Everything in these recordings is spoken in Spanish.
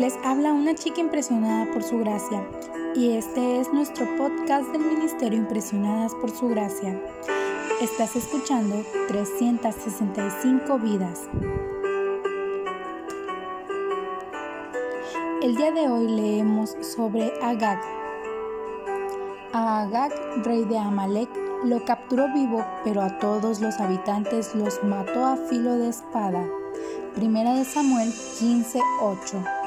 Les habla una chica impresionada por su gracia y este es nuestro podcast del Ministerio Impresionadas por su gracia. Estás escuchando 365 vidas. El día de hoy leemos sobre Agag. A Agag, rey de Amalek, lo capturó vivo, pero a todos los habitantes los mató a filo de espada. Primera de Samuel 15:8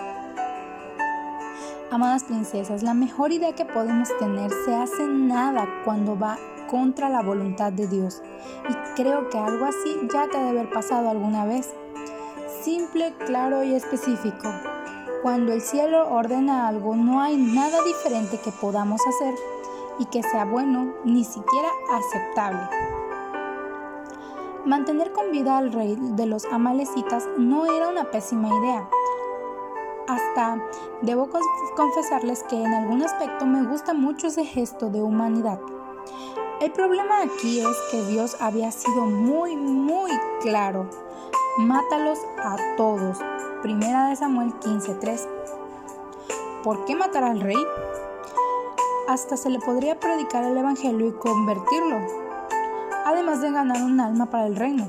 Amadas princesas, la mejor idea que podemos tener se hace nada cuando va contra la voluntad de Dios. Y creo que algo así ya te debe haber pasado alguna vez. Simple, claro y específico. Cuando el cielo ordena algo, no hay nada diferente que podamos hacer y que sea bueno, ni siquiera aceptable. Mantener con vida al rey de los amalecitas no era una pésima idea, hasta debo confesarles que en algún aspecto me gusta mucho ese gesto de humanidad. El problema aquí es que Dios había sido muy, muy claro. Mátalos a todos. Primera de Samuel 15:3. ¿Por qué matar al rey? Hasta se le podría predicar el Evangelio y convertirlo, además de ganar un alma para el reino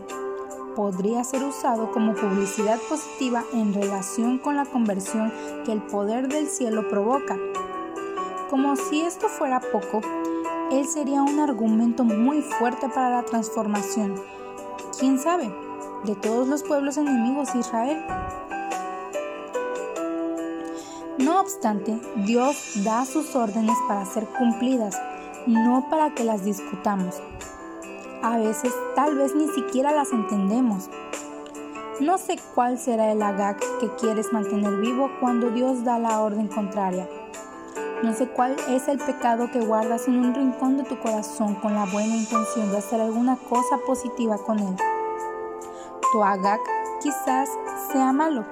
podría ser usado como publicidad positiva en relación con la conversión que el poder del cielo provoca. Como si esto fuera poco, él sería un argumento muy fuerte para la transformación. ¿Quién sabe? De todos los pueblos enemigos de Israel. No obstante, Dios da sus órdenes para ser cumplidas, no para que las discutamos. A veces tal vez ni siquiera las entendemos. No sé cuál será el agag que quieres mantener vivo cuando Dios da la orden contraria. No sé cuál es el pecado que guardas en un rincón de tu corazón con la buena intención de hacer alguna cosa positiva con él. Tu agag quizás sea malo.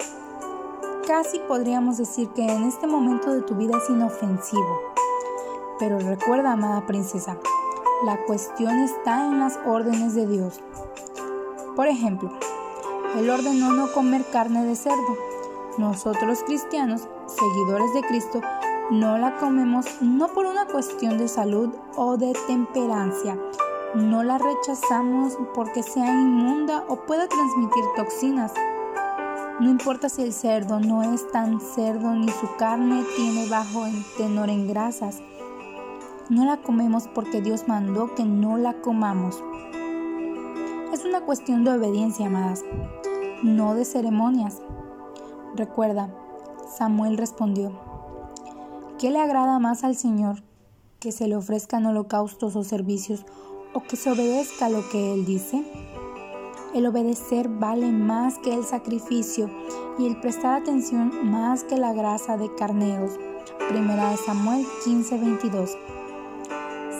Casi podríamos decir que en este momento de tu vida es inofensivo. Pero recuerda, amada princesa, la cuestión está en las órdenes de Dios. Por ejemplo, Él ordenó no comer carne de cerdo. Nosotros cristianos, seguidores de Cristo, no la comemos no por una cuestión de salud o de temperancia. No la rechazamos porque sea inmunda o pueda transmitir toxinas. No importa si el cerdo no es tan cerdo ni su carne tiene bajo tenor en grasas. No la comemos porque Dios mandó que no la comamos. Es una cuestión de obediencia, amadas, no de ceremonias. Recuerda, Samuel respondió, ¿qué le agrada más al Señor? ¿Que se le ofrezcan holocaustos o servicios o que se obedezca lo que Él dice? El obedecer vale más que el sacrificio y el prestar atención más que la grasa de carneros. Primera de Samuel 15:22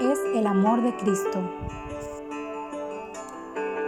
es el amor de Cristo.